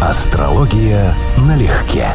Астрология налегке.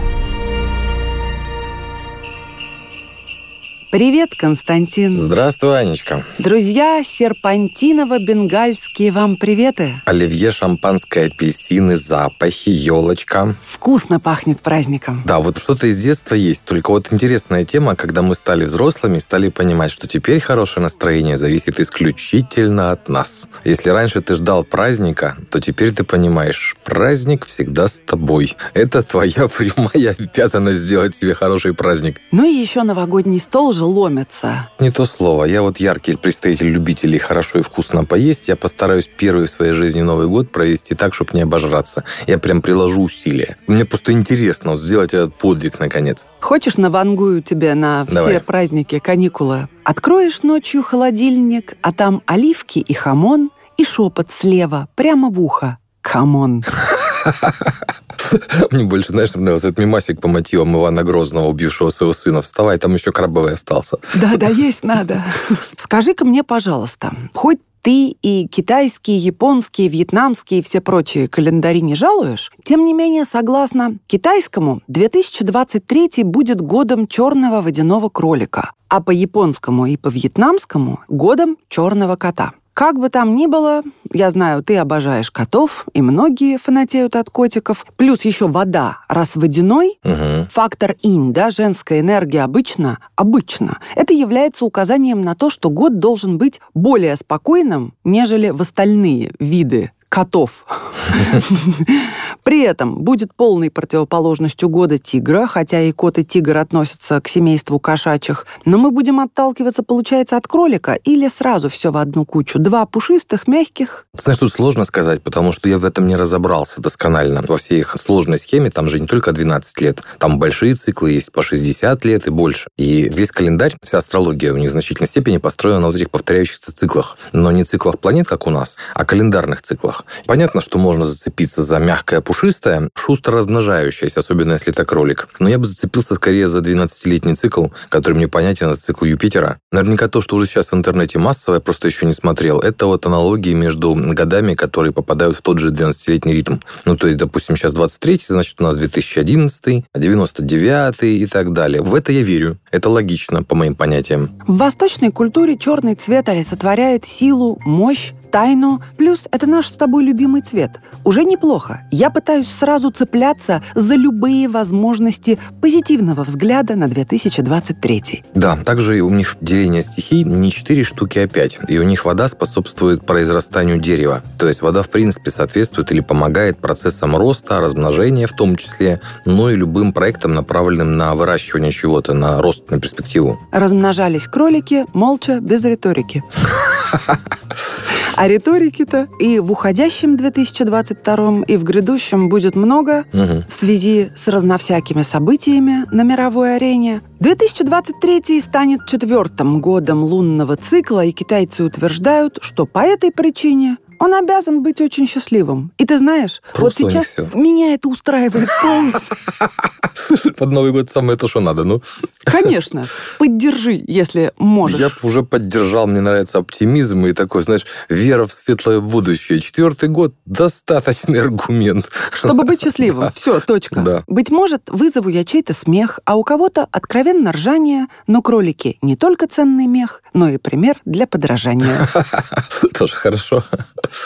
Привет, Константин. Здравствуй, Анечка. Друзья, серпантиново-бенгальские вам приветы. Оливье, шампанское, апельсины, запахи, елочка. Вкусно пахнет праздником. Да, вот что-то из детства есть. Только вот интересная тема, когда мы стали взрослыми, стали понимать, что теперь хорошее настроение зависит исключительно от нас. Если раньше ты ждал праздника, то теперь ты понимаешь, праздник всегда с тобой. Это твоя прямая обязанность сделать себе хороший праздник. Ну и еще новогодний стол же ломится. Не то слово. Я вот яркий представитель любителей хорошо и вкусно поесть. Я постараюсь первый в своей жизни Новый год провести так, чтобы не обожраться. Я прям приложу усилия. Мне просто интересно вот сделать этот подвиг наконец. Хочешь, навангую тебе на все Давай. праздники, каникулы? Откроешь ночью холодильник, а там оливки и хамон, и шепот слева, прямо в ухо. Come on. Мне больше, знаешь, понравился этот мимасик по мотивам Ивана Грозного, убившего своего сына. Вставай, там еще крабовый остался. Да, да, есть надо. Скажи-ка мне, пожалуйста, хоть ты и китайские, японские, вьетнамские и все прочие календари не жалуешь, тем не менее, согласно китайскому, 2023 будет годом черного водяного кролика, а по японскому и по вьетнамскому – годом черного кота. Как бы там ни было, я знаю, ты обожаешь котов, и многие фанатеют от котиков. Плюс еще вода, раз водяной, Угу. Фактор инь, да, женская энергия обычно, обычно, это является указанием на то, что год должен быть более спокойным, нежели в остальные виды котов. При этом будет полной противоположностью года тигра, хотя и кот и тигр относятся к семейству кошачьих, но мы будем отталкиваться, получается, от кролика или сразу все в одну кучу. Два пушистых, мягких. Знаешь, тут сложно сказать, потому что я в этом не разобрался досконально. Во всей их сложной схеме там же не только 12 лет. Там большие циклы есть по 60 лет и больше. И весь календарь, вся астрология в значительной степени построена на вот этих повторяющихся циклах. Но не циклах планет, как у нас, а календарных циклах. Понятно, что можно зацепиться за мягкое пушистое, шустро размножающееся, особенно если это кролик. Но я бы зацепился скорее за 12-летний цикл, который мне понятен, это цикл Юпитера. Наверняка то, что уже сейчас в интернете массово, я просто еще не смотрел, это вот аналогии между годами, которые попадают в тот же 12-летний ритм. Ну, то есть, допустим, сейчас 23 значит, у нас 2011 99 и так далее. В это я верю. Это логично, по моим понятиям. В восточной культуре черный цвет олицетворяет силу, мощь, тайну, плюс это наш с тобой любимый цвет. Уже неплохо. Я пытаюсь сразу цепляться за любые возможности позитивного взгляда на 2023. Да, также у них деление стихий не 4 штуки, а 5. И у них вода способствует произрастанию дерева. То есть вода, в принципе, соответствует или помогает процессам роста, размножения в том числе, но и любым проектам, направленным на выращивание чего-то, на рост, на перспективу. Размножались кролики молча, без риторики. А риторики-то и в уходящем 2022 и в грядущем будет много Мгм. в связи с разновсякими событиями на мировой арене. 2023 станет четвертым годом лунного цикла, и китайцы утверждают, что по этой причине он обязан быть очень счастливым. И ты знаешь, Просто вот сейчас меня это устраивает полностью. Под Новый год самое то, что надо. Ну, Конечно, поддержи, если можешь. я уже поддержал, мне нравится оптимизм и такой, знаешь, вера в светлое будущее. Четвертый год – достаточный аргумент. Чтобы быть счастливым. Да. Все, точка. Да. Быть может, вызову я чей-то смех, а у кого-то откровенно ржание, но кролики не только ценный мех, но и пример для подражания. Тоже хорошо.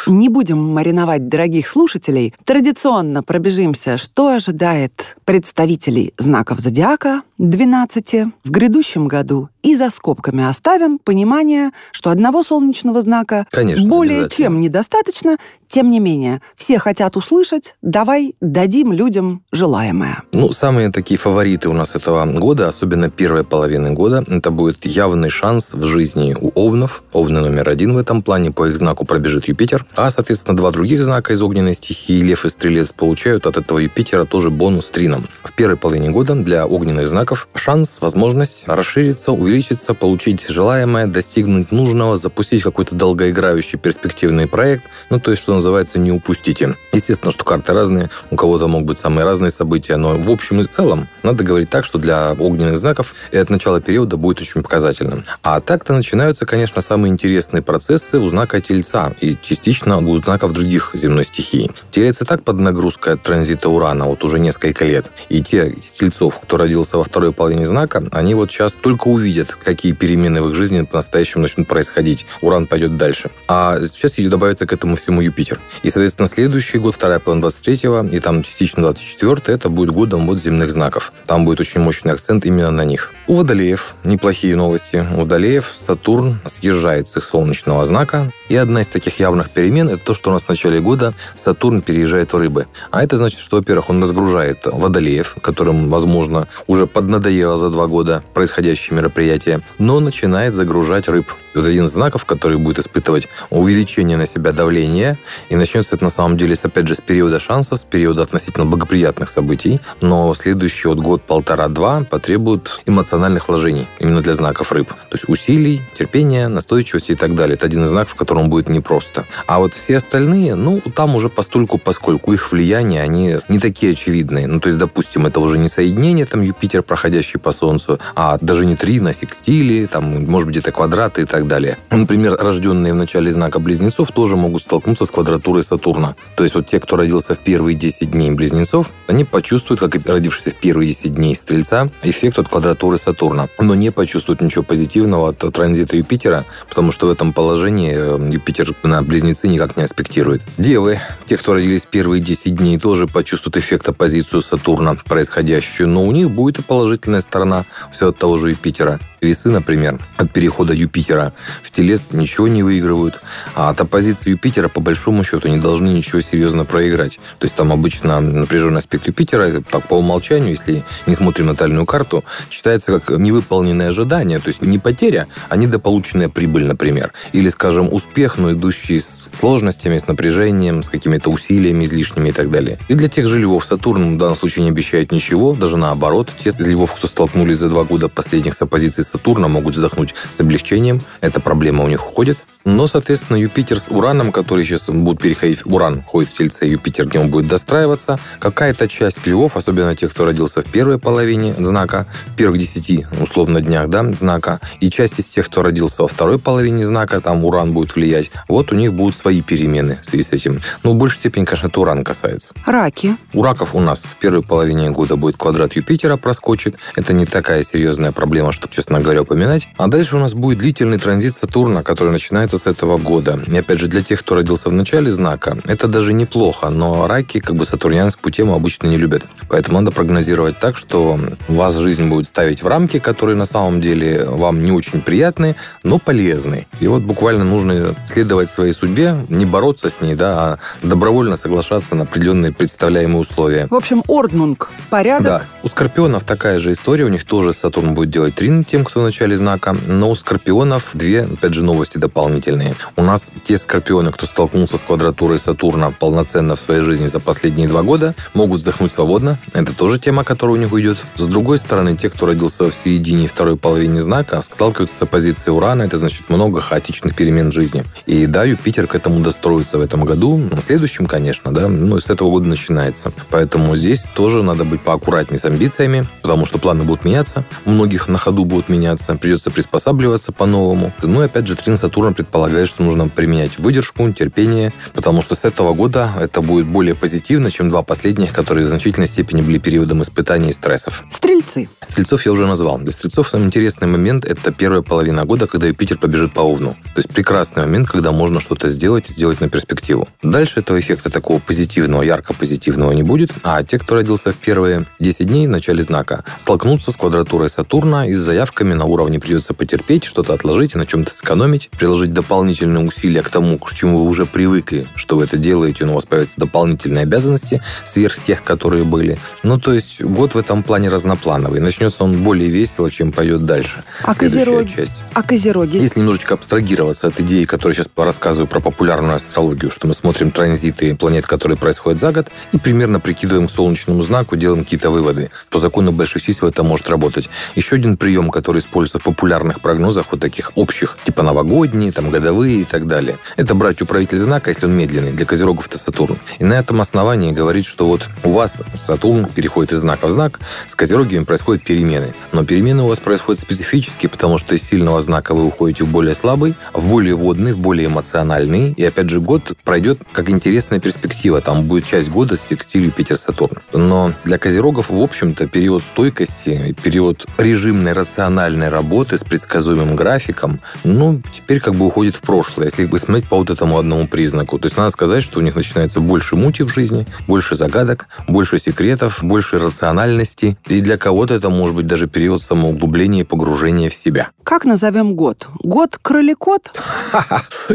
Не будем мариновать дорогих слушателей. Традиционно пробежимся, что ожидает представителей знаков зодиака 12 в грядущем году. И за скобками оставим понимание, что одного солнечного знака Конечно, более чем недостаточно. Тем не менее, все хотят услышать, давай дадим людям желаемое. Ну, самые такие фавориты у нас этого года, особенно первой половины года, это будет явный шанс в жизни у овнов. Овны номер один в этом плане, по их знаку пробежит Юпитер. А, соответственно, два других знака из огненной стихии, Лев и Стрелец, получают от этого Юпитера тоже бонус трином. В первой половине года для огненных знаков шанс, возможность расшириться, увеличиться, получить желаемое, достигнуть нужного, запустить какой-то долгоиграющий перспективный проект. Ну, то есть, что называется, не упустите. Естественно, что карты разные, у кого-то могут быть самые разные события, но в общем и целом надо говорить так, что для огненных знаков это начало периода будет очень показательным. А так-то начинаются, конечно, самые интересные процессы у знака Тельца. И частично будут знаков других земной стихии. Телец так под нагрузкой от транзита Урана вот уже несколько лет. И те стельцов, кто родился во второй половине знака, они вот сейчас только увидят, какие перемены в их жизни по-настоящему начнут происходить. Уран пойдет дальше. А сейчас ее добавится к этому всему Юпитер. И, соответственно, следующий год, вторая половина 23-го, и там частично 24 это будет годом вот земных знаков. Там будет очень мощный акцент именно на них. У Водолеев неплохие новости. У Водолеев Сатурн съезжает с их солнечного знака. И одна из таких явных перемен – это то, что у нас в начале года Сатурн переезжает в рыбы. А это значит, что, во-первых, он разгружает Водолеев, которым, возможно, уже поднадоело за два года происходящие мероприятия, но начинает загружать рыб. Вот один из знаков, который будет испытывать увеличение на себя давления, и начнется это на самом деле, опять же, с периода шансов, с периода относительно благоприятных событий, но следующий вот год, полтора-два потребует эмоциональных вложений именно для знаков рыб. То есть усилий, терпения, настойчивости и так далее. Это один из знаков, в котором будет непросто. А вот все остальные, ну, там уже постольку, поскольку их влияние, они не такие очевидные. Ну, то есть, допустим, это уже не соединение, там, Юпитер, проходящий по Солнцу, а даже не три на секстили, там, может быть, это квадраты и так далее. Например, рожденные в начале знака близнецов тоже могут столкнуться с квадратурой Сатурна. То есть вот те, кто родился в первые 10 дней близнецов, они почувствуют, как и родившиеся в первые 10 дней Стрельца, эффект от квадратуры Сатурна. Но не почувствуют ничего позитивного от транзита Юпитера, потому что в этом положении э, Юпитер на близнецы никак не аспектирует. Девы, те, кто родились первые 10 дней, тоже почувствуют эффект оппозицию Сатурна происходящую, но у них будет и положительная сторона все от того же Юпитера. Весы, например, от перехода Юпитера в Телец ничего не выигрывают, а от оппозиции Юпитера, по большому счету, не должны ничего серьезно проиграть. То есть там обычно напряженный аспект Юпитера, так по умолчанию, если не смотрим натальную карту, считается как невыполненное ожидание, то есть не потеря, а недополученная прибыль, например. Или, скажем, успех, но идущий с сложностями, с напряжением, с какими-то усилиями излишними и так далее. И для тех же львов Сатурн в данном случае не обещает ничего, даже наоборот. Те из львов, кто столкнулись за два года последних с оппозицией Сатурна могут вздохнуть с облегчением. Эта проблема у них уходит. Но, соответственно, Юпитер с Ураном, который сейчас будет переходить, Уран ходит в Тельце, Юпитер, где он будет достраиваться, какая-то часть львов, особенно тех, кто родился в первой половине знака, в первых десяти, условно, днях, да, знака, и часть из тех, кто родился во второй половине знака, там Уран будет влиять, вот у них будут свои перемены в связи с этим. Но в большей степени, конечно, это Уран касается. Раки. У раков у нас в первой половине года будет квадрат Юпитера проскочит. Это не такая серьезная проблема, чтобы, честно говоря, упоминать. А дальше у нас будет длительный транзит Сатурна, который начинается с этого года. И опять же, для тех, кто родился в начале знака, это даже неплохо, но раки как бы сатурнианскую тему обычно не любят. Поэтому надо прогнозировать так, что вас жизнь будет ставить в рамки, которые на самом деле вам не очень приятны, но полезны. И вот буквально нужно следовать своей судьбе, не бороться с ней, да, а добровольно соглашаться на определенные представляемые условия. В общем, орднунг, порядок. Да. У скорпионов такая же история, у них тоже Сатурн будет делать трин тем, кто в начале знака, но у скорпионов две, опять же, новости дополнительные дополнительные. У нас те скорпионы, кто столкнулся с квадратурой Сатурна полноценно в своей жизни за последние два года, могут вздохнуть свободно. Это тоже тема, которая у них уйдет. С другой стороны, те, кто родился в середине второй половине знака, сталкиваются с оппозицией Урана. Это значит много хаотичных перемен в жизни. И да, Юпитер к этому достроится в этом году. В следующем, конечно, да, ну, с этого года начинается. Поэтому здесь тоже надо быть поаккуратнее с амбициями, потому что планы будут меняться. Многих на ходу будут меняться. Придется приспосабливаться по-новому. Ну и опять же, Трин Сатурн предполагает предполагает, что нужно применять выдержку, терпение, потому что с этого года это будет более позитивно, чем два последних, которые в значительной степени были периодом испытаний и стрессов. Стрельцы. Стрельцов я уже назвал. Для стрельцов самый интересный момент – это первая половина года, когда Юпитер побежит по Овну. То есть прекрасный момент, когда можно что-то сделать и сделать на перспективу. Дальше этого эффекта такого позитивного, ярко позитивного не будет, а те, кто родился в первые 10 дней в начале знака, столкнутся с квадратурой Сатурна и с заявками на уровне придется потерпеть, что-то отложить на чем-то сэкономить, приложить дополнительные усилия к тому, к чему вы уже привыкли, что вы это делаете, но у вас появятся дополнительные обязанности сверх тех, которые были. Ну, то есть год в этом плане разноплановый. Начнется он более весело, чем пойдет дальше. А козероги? Часть. А козероги? Если немножечко абстрагироваться от идеи, которую сейчас рассказываю про популярную астрологию, что мы смотрим транзиты планет, которые происходят за год, и примерно прикидываем к солнечному знаку, делаем какие-то выводы. По закону больших чисел это может работать. Еще один прием, который используется в популярных прогнозах, вот таких общих, типа новогодние, там годовые и так далее. Это брать управитель знака, если он медленный, для козерогов это Сатурн. И на этом основании говорит, что вот у вас Сатурн переходит из знака в знак, с козерогами происходят перемены. Но перемены у вас происходят специфически, потому что из сильного знака вы уходите в более слабый, в более водный, в более эмоциональный. И опять же, год пройдет как интересная перспектива. Там будет часть года с секстилью Питер-Сатурн. Но для козерогов, в общем-то, период стойкости, период режимной рациональной работы с предсказуемым графиком, ну, теперь как бы уходит в прошлое, если бы смотреть по вот этому одному признаку. То есть надо сказать, что у них начинается больше мути в жизни, больше загадок, больше секретов, больше рациональности. И для кого-то это может быть даже период самоуглубления и погружения в себя. Как назовем год? Год кроликот?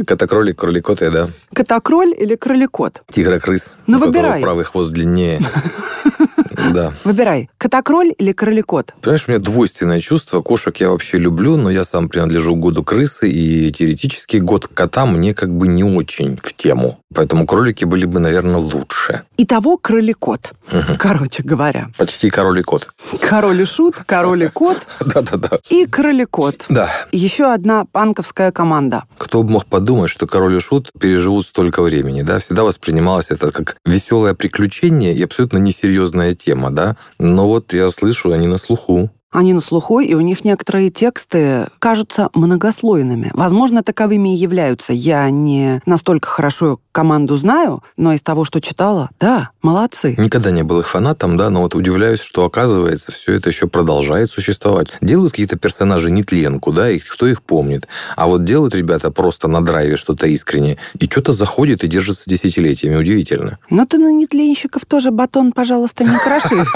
Котокролик, кроликот, да. Котокроль или кроликот? Тигрокрыс. Ну, выбирай. Правый хвост длиннее. Да. Выбирай, котокроль или кроликот? Понимаешь, у меня двойственное чувство. Кошек я вообще люблю, но я сам принадлежу году крысы, и теоретически год кота мне как бы не очень в тему. Поэтому кролики были бы, наверное, лучше. Итого кроликот, угу. короче говоря. Почти король и кот. Король и шут, король и кот. Да-да-да. И кроликот. Да. Еще одна панковская команда. Кто бы мог подумать, что король и шут переживут столько времени, да? Всегда воспринималось это как веселое приключение и абсолютно несерьезная тема, да? Но вот я слышу, они на слуху. Они на слуху, и у них некоторые тексты кажутся многослойными. Возможно, таковыми и являются. Я не настолько хорошо команду знаю, но из того, что читала, да, молодцы. Никогда не был их фанатом, да, но вот удивляюсь, что, оказывается, все это еще продолжает существовать. Делают какие-то персонажи нетленку, да, и кто их помнит. А вот делают ребята просто на драйве что-то искренне, и что-то заходит и держится десятилетиями. Удивительно. Но ты на нетленщиков тоже батон, пожалуйста, не кроши.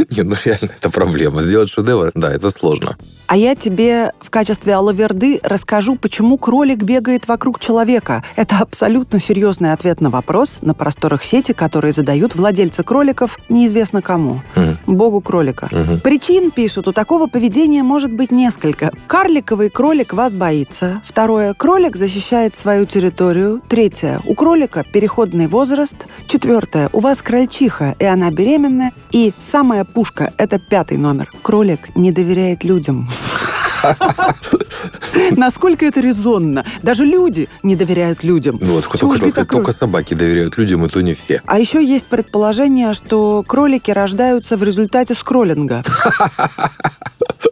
Нет, ну реально, это проблема. Сделать что шедевр, да, это сложно. А я тебе в качестве алаверды расскажу, почему кролик бегает вокруг человека. Это абсолютно серьезный ответ на вопрос на просторах сети, которые задают владельцы кроликов неизвестно кому. Mm. Богу кролика. Mm-hmm. Причин, пишут, у такого поведения может быть несколько. Карликовый кролик вас боится. Второе, кролик защищает свою территорию. Третье, у кролика переходный возраст. Четвертое, у вас крольчиха, и она беременная. И самая пушка, это пятый номер. Кролик человек не доверяет людям. Насколько это резонно? Даже люди не доверяют людям. Ну вот, только, сказать, только собаки доверяют людям, и то не все. А еще есть предположение, что кролики рождаются в результате скроллинга.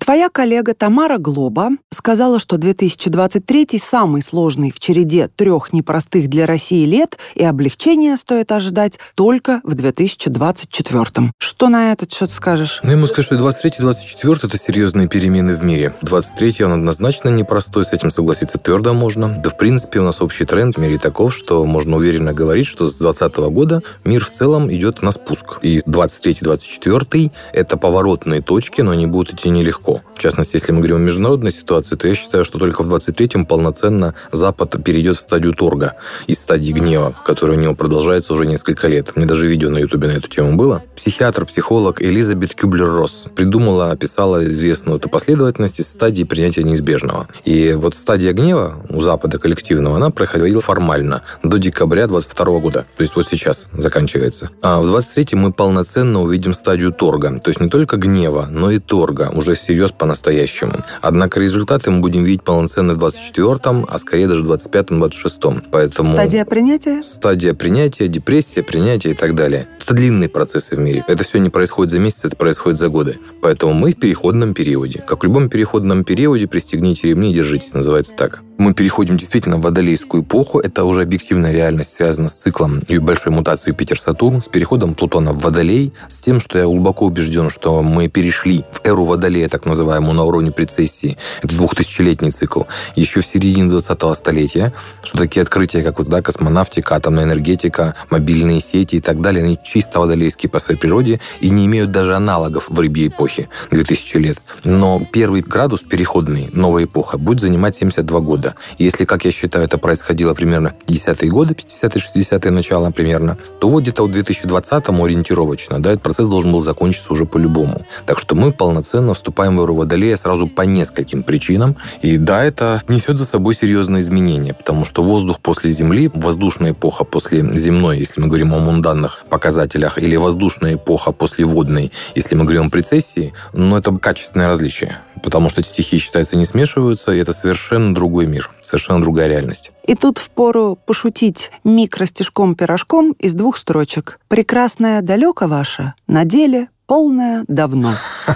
Твоя коллега Тамара Глоба сказала, что 2023 самый сложный в череде трех непростых для России лет, и облегчения стоит ожидать только в 2024. Что на этот счет скажешь? Ну, я могу сказать, что 23-24 это серьезные перемены в мире. 23 он однозначно непростой, с этим согласиться твердо можно. Да, в принципе, у нас общий тренд в мире таков, что можно уверенно говорить, что с 2020 года мир в целом идет на спуск. И 23-24 это поворотные точки, но они будут идти нелегко легко. В частности, если мы говорим о международной ситуации, то я считаю, что только в 23-м полноценно Запад перейдет в стадию торга из стадии гнева, которая у него продолжается уже несколько лет. Мне даже видео на Ютубе на эту тему было. Психиатр, психолог Элизабет Кюблер-Росс придумала, описала известную эту последовательность из стадии принятия неизбежного. И вот стадия гнева у Запада коллективного, она проходила формально до декабря 22 года. То есть вот сейчас заканчивается. А в 23-м мы полноценно увидим стадию торга. То есть не только гнева, но и торга. Уже всерьез по-настоящему. Однако результаты мы будем видеть полноценно в 24-м, а скорее даже в 25-м, 26-м. Поэтому... Стадия принятия? Стадия принятия, депрессия, принятие и так далее. Это длинные процессы в мире. Это все не происходит за месяц, это происходит за годы. Поэтому мы в переходном периоде. Как в любом переходном периоде, пристегните ремни и держитесь, называется так. Мы переходим действительно в водолейскую эпоху. Это уже объективная реальность связана с циклом и большой мутацией Питер-Сатурн, с переходом Плутона в Водолей, с тем, что я глубоко убежден, что мы перешли в эру Водолея, так называемую, на уровне прецессии. Это двухтысячелетний цикл. Еще в середине 20-го столетия, что такие открытия, как вот, да, космонавтика, атомная энергетика, мобильные сети и так далее, они чисто водолейские по своей природе и не имеют даже аналогов в рыбьей эпохе 2000 лет. Но первый градус переходный, новая эпоха, будет занимать 72 года. Если, как я считаю, это происходило примерно в 50-е годы, 50-е, 60-е начало примерно, то вот где-то в 2020-м ориентировочно, да, этот процесс должен был закончиться уже по-любому. Так что мы полноценно вступаем в эру Водолея сразу по нескольким причинам. И да, это несет за собой серьезные изменения, потому что воздух после Земли, воздушная эпоха после земной, если мы говорим о мунданных показателях, или воздушная эпоха после водной, если мы говорим о прецессии, ну, это качественное различие. потому что эти стихи, считается, не смешиваются, и это совершенно другой мир, совершенно другая реальность. И тут впору пошутить микростишком-пирожком из двух строчек. «Прекрасная далеко ваша, на деле полная давно».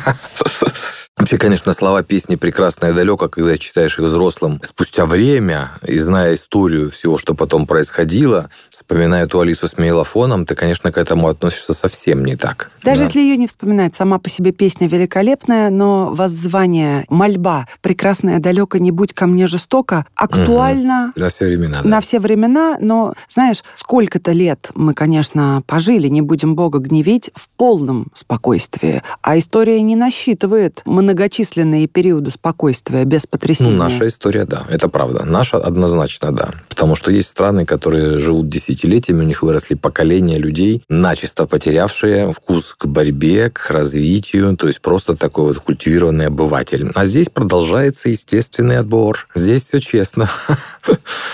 Вообще, конечно, слова песни «Прекрасное далеко», когда читаешь их взрослым спустя время и зная историю всего, что потом происходило, вспоминая эту Алису с мейлофоном, ты, конечно, к этому относишься совсем не так. Даже да. если ее не вспоминать, сама по себе песня великолепная, но воззвание, мольба «Прекрасное далеко, не будь ко мне жестоко» актуально... Угу. На все времена. Да. На все времена, но, знаешь, сколько-то лет мы, конечно, пожили, не будем Бога гневить, в полном спокойствии. А история не насчитывает многочисленные периоды спокойствия без потрясения. Ну, наша история, да, это правда. Наша однозначно, да. Потому что есть страны, которые живут десятилетиями, у них выросли поколения людей, начисто потерявшие вкус к борьбе, к развитию, то есть просто такой вот культивированный обыватель. А здесь продолжается естественный отбор. Здесь все честно.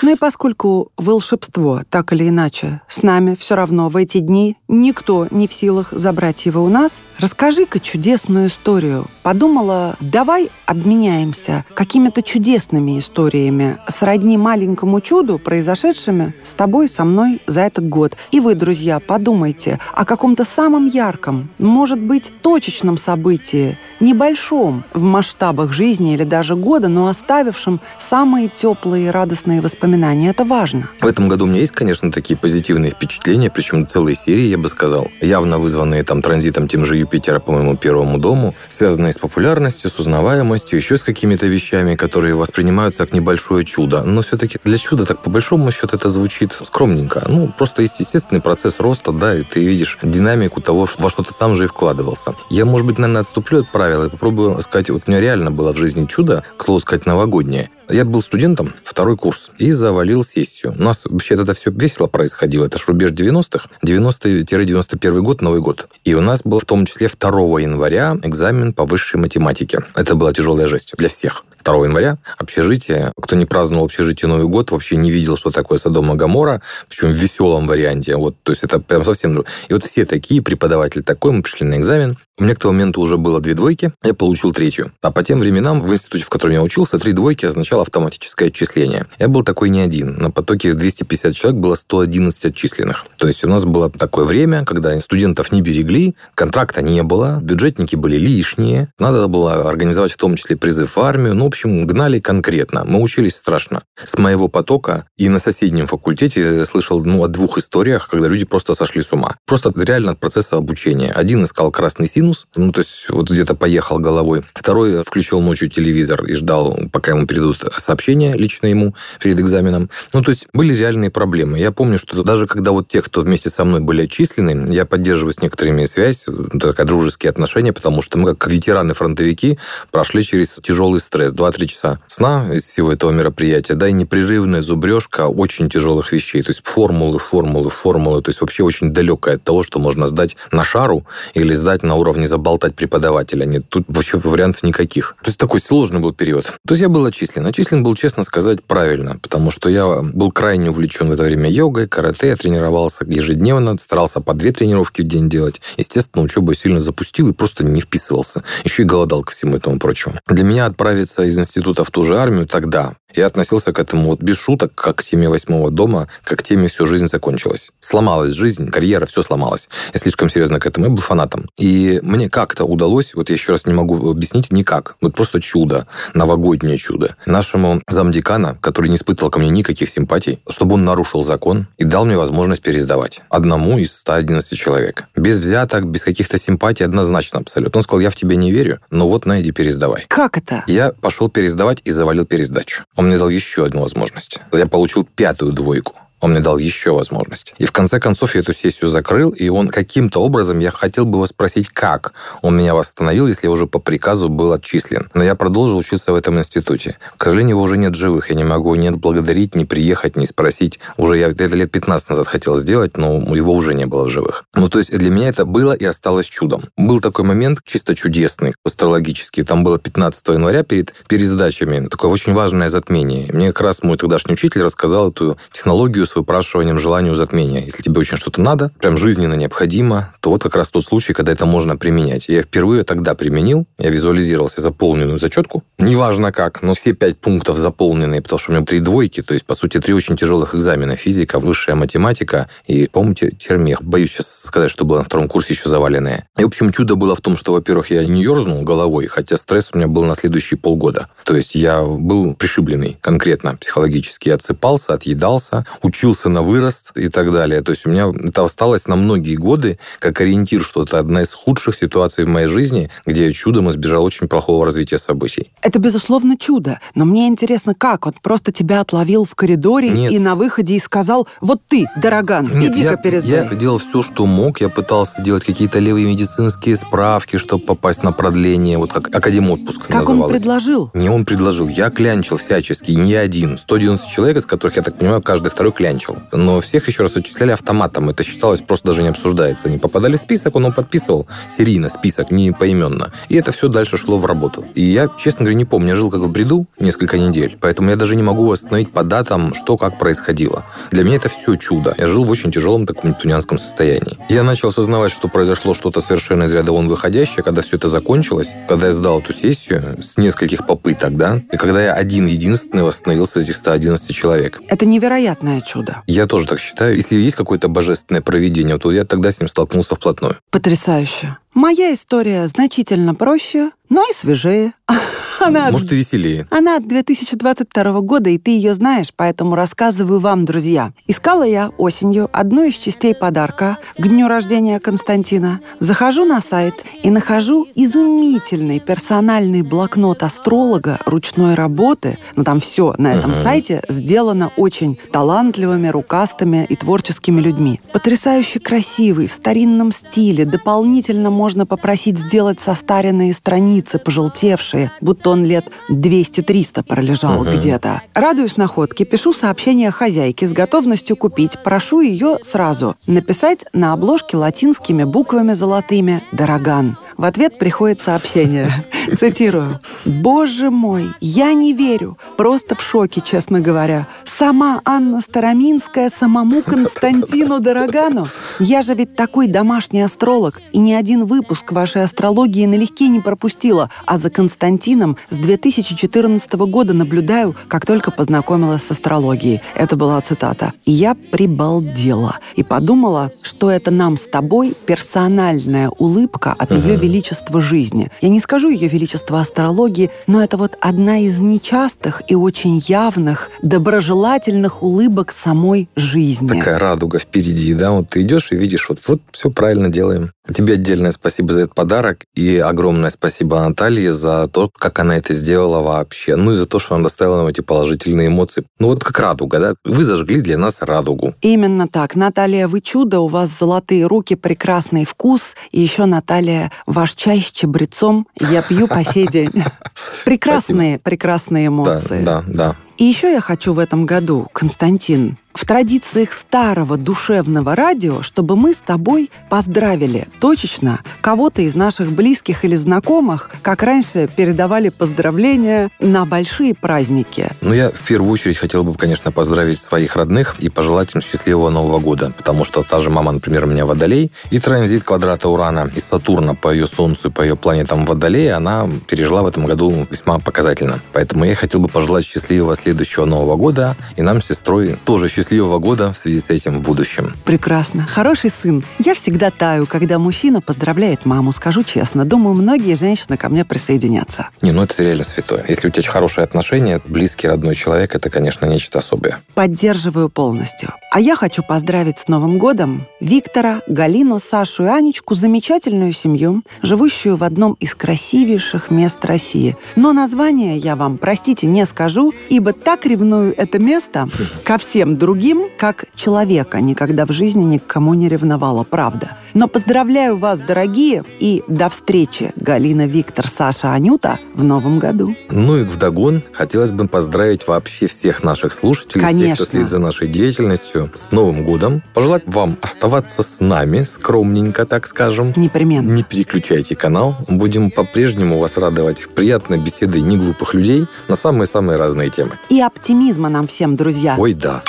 Ну и поскольку волшебство, так или иначе, с нами все равно в эти дни никто не в силах забрать его у нас, расскажи-ка чудесную историю. Подумала, давай обменяемся какими-то чудесными историями, сродни маленькому чуду, произошедшими с тобой, со мной за этот год. И вы, друзья, подумайте о каком-то самом ярком, может быть, точечном событии, небольшом в масштабах жизни или даже года, но оставившем самые теплые и радостные воспоминания. Это важно. В этом году у меня есть, конечно, такие позитивные впечатления, причем целые серии, я бы сказал, явно вызванные там транзитом тем же Юпитера по моему первому дому, связанные с популярностью, с узнаваемостью, еще с какими-то вещами, которые воспринимаются как небольшое чудо. Но все-таки для чуда так по большому счету это звучит скромненько. Ну, просто есть естественный процесс роста, да, и ты видишь динамику того, во что ты сам же и вкладывался. Я, может быть, наверное, отступлю от правила и попробую сказать, вот у меня реально было в жизни чудо, к слову сказать, новогоднее. Я был студентом, второй курс, и завалил сессию. У нас вообще это все весело происходило. Это ж рубеж 90-х, 90-91 год, Новый год. И у нас был в том числе 2 января экзамен по высшей математике. Это была тяжелая жесть для всех. 2 января общежитие. Кто не праздновал общежитие Новый год, вообще не видел, что такое Содома Гамора, причем в веселом варианте. Вот, то есть это прям совсем... И вот все такие, преподаватель такой, мы пришли на экзамен. У меня к тому моменту уже было две двойки, я получил третью. А по тем временам в институте, в котором я учился, три двойки означало автоматическое отчисление. Я был такой не один. На потоке 250 человек было 111 отчисленных. То есть у нас было такое время, когда студентов не берегли, контракта не было, бюджетники были лишние, надо было организовать в том числе призыв в армию. Ну, в общем, гнали конкретно. Мы учились страшно. С моего потока и на соседнем факультете я слышал ну, о двух историях, когда люди просто сошли с ума. Просто реально от процесса обучения. Один искал красный син, минус, ну, то есть вот где-то поехал головой. Второй включил ночью телевизор и ждал, пока ему передадут сообщение лично ему перед экзаменом. Ну, то есть были реальные проблемы. Я помню, что даже когда вот те, кто вместе со мной были отчислены, я поддерживаю с некоторыми связь, такая дружеские отношения, потому что мы, как ветераны-фронтовики, прошли через тяжелый стресс. Два-три часа сна из всего этого мероприятия, да, и непрерывная зубрежка очень тяжелых вещей. То есть формулы, формулы, формулы. То есть вообще очень далекое от того, что можно сдать на шару или сдать на уровне не заболтать преподавателя. Нет, тут вообще вариантов никаких. То есть такой сложный был период. То есть я был отчислен. Отчислен был, честно сказать, правильно, потому что я был крайне увлечен в это время йогой, карате, я тренировался ежедневно, старался по две тренировки в день делать. Естественно, учебу сильно запустил и просто не вписывался. Еще и голодал ко всему этому прочему. Для меня отправиться из института в ту же армию тогда, я относился к этому вот без шуток, как к теме восьмого дома, как к теме всю жизнь закончилась. Сломалась жизнь, карьера, все сломалось. Я слишком серьезно к этому. Я был фанатом. И мне как-то удалось, вот я еще раз не могу объяснить никак, вот просто чудо, новогоднее чудо. Нашему замдекана, который не испытывал ко мне никаких симпатий, чтобы он нарушил закон и дал мне возможность пересдавать. Одному из 111 человек. Без взяток, без каких-то симпатий, однозначно абсолютно. Он сказал, я в тебя не верю, но вот на, иди пересдавай. Как это? Я пошел пересдавать и завалил пересдачу. Он мне дал еще одну возможность. Я получил пятую двойку он мне дал еще возможность. И в конце концов я эту сессию закрыл, и он каким-то образом, я хотел бы его спросить, как он меня восстановил, если я уже по приказу был отчислен. Но я продолжил учиться в этом институте. К сожалению, его уже нет живых, я не могу ни отблагодарить, ни приехать, ни спросить. Уже я это лет 15 назад хотел сделать, но его уже не было в живых. Ну, то есть для меня это было и осталось чудом. Был такой момент чисто чудесный, астрологический. Там было 15 января перед пересдачами. Такое очень важное затмение. Мне как раз мой тогдашний учитель рассказал эту технологию с выпрашиванием желанию затмения. Если тебе очень что-то надо, прям жизненно необходимо, то вот как раз тот случай, когда это можно применять. Я впервые тогда применил, я визуализировался заполненную зачетку, неважно как, но все пять пунктов заполненные, потому что у меня три двойки, то есть, по сути, три очень тяжелых экзамена. Физика, высшая математика и, помните, термех. Боюсь сейчас сказать, что было на втором курсе еще заваленное. И, в общем, чудо было в том, что, во-первых, я не ерзнул головой, хотя стресс у меня был на следующие полгода. То есть я был пришибленный конкретно психологически. Отсыпался, отъедался, учился на вырост и так далее. То есть у меня это осталось на многие годы как ориентир, что это одна из худших ситуаций в моей жизни, где я чудом избежал очень плохого развития событий. Это, безусловно, чудо. Но мне интересно, как? Он просто тебя отловил в коридоре Нет. и на выходе и сказал, вот ты, Дороган, иди-ка я, пересдай. я делал все, что мог. Я пытался делать какие-то левые медицинские справки, чтобы попасть на продление, вот как академ-отпуск Как он называлось. предложил? Не он предложил, я клянчил всячески, не я один. 190 человек, из которых, я так понимаю, каждый второй клянчил. Но всех еще раз отчисляли автоматом. Это считалось просто даже не обсуждается. Они попадали в список, он его подписывал серийно список, не поименно. И это все дальше шло в работу. И я, честно говоря, не помню, я жил как в бреду несколько недель, поэтому я даже не могу восстановить по датам, что как происходило. Для меня это все чудо. Я жил в очень тяжелом таком тунянском состоянии. Я начал осознавать, что произошло что-то совершенно из ряда вон выходящее, когда все это закончилось, когда я сдал эту сессию с нескольких попыток, да, и когда я один единственный восстановился из этих 111 человек. Это невероятное чудо. Я тоже так считаю. Если есть какое-то божественное провидение, то я тогда с ним столкнулся вплотную. Потрясающе. Моя история значительно проще, но и свежее. Она, Может, и веселее. она от 2022 года, и ты ее знаешь, поэтому рассказываю вам, друзья. Искала я осенью одну из частей подарка к дню рождения Константина. Захожу на сайт и нахожу изумительный персональный блокнот астролога ручной работы. Ну, там все на этом Мгм. сайте сделано очень талантливыми, рукастыми и творческими людьми. Потрясающе красивый, в старинном стиле. Дополнительно можно попросить сделать состаренные страницы, пожелтевшие, будто он лет 200-300 пролежал Мгм. где-то. Радуюсь находке, пишу сообщение хозяйке с готовностью купить, прошу ее сразу написать на обложке латинскими буквами золотыми «Дороган». В ответ приходит сообщение. Цитирую. «Боже мой, я не верю. Просто в шоке, честно говоря. Сама Анна Староминская самому Константину Дорогану. Я же ведь такой домашний астролог, и ни один выпуск вашей астрологии налегке не пропустила, а за Константином с 2014 года наблюдаю, как только познакомилась с астрологией. Это была цитата. И я прибалдела и подумала, что это нам с тобой персональная улыбка от Мгм. ее величества жизни. Я не скажу ее величества астрологии, но это вот одна из нечастых и очень явных, доброжелательных улыбок самой жизни. Такая радуга впереди, да, вот ты идешь и видишь, вот, вот все правильно делаем. Тебе отдельное спасибо за этот подарок и огромное спасибо Наталье за то, как она это сделала вообще. Ну и за то, что она доставила нам эти положительные эмоции. Ну вот как радуга, да? Вы зажгли для нас радугу. Именно так. Наталья, вы чудо, у вас золотые руки, прекрасный вкус. И еще, Наталья, ваш чай с чабрецом я пью по сей день. Прекрасные, прекрасные Да, эмоции. да, да. И еще я хочу в этом году, Константин, в традициях старого душевного радио, чтобы мы с тобой поздравили точечно кого-то из наших близких или знакомых, как раньше передавали поздравления на большие праздники. Ну, я в первую очередь хотел бы, конечно, поздравить своих родных и пожелать им счастливого Нового года, потому что та же мама, например, у меня Водолей, и транзит квадрата Урана из Сатурна по ее Солнцу и по ее планетам Водолея, она пережила в этом году весьма показательно. Поэтому я хотел бы пожелать счастливого следующего Нового года, и нам с сестрой тоже счастливого года в связи с этим в будущем. Прекрасно. Хороший сын. Я всегда таю, когда мужчина поздравляет маму, скажу честно. Думаю, многие женщины ко мне присоединятся. Не, ну это реально святое. Если у тебя хорошие отношения, близкий, родной человек, это, конечно, нечто особое. Поддерживаю полностью. А я хочу поздравить с Новым годом Виктора, Галину, Сашу и Анечку, замечательную семью, живущую в одном из красивейших мест России. Но название я вам, простите, не скажу, ибо так ревную это место ко всем другим, как человека никогда в жизни никому не ревновала, правда. Но поздравляю вас, дорогие, и до встречи, Галина, Виктор, Саша, Анюта, в Новом году. Ну и вдогон хотелось бы поздравить вообще всех наших слушателей, всех, Конечно. кто следит за нашей деятельностью, с Новым годом. Пожелать вам оставаться с нами, скромненько, так скажем. Непременно. Не переключайте канал. Будем по-прежнему вас радовать приятной беседой неглупых людей на самые-самые разные темы. И оптимизма нам всем, друзья. Ой, да.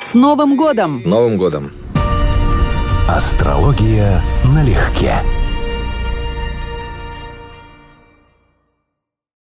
С Новым годом! С Новым годом! Астрология налегке.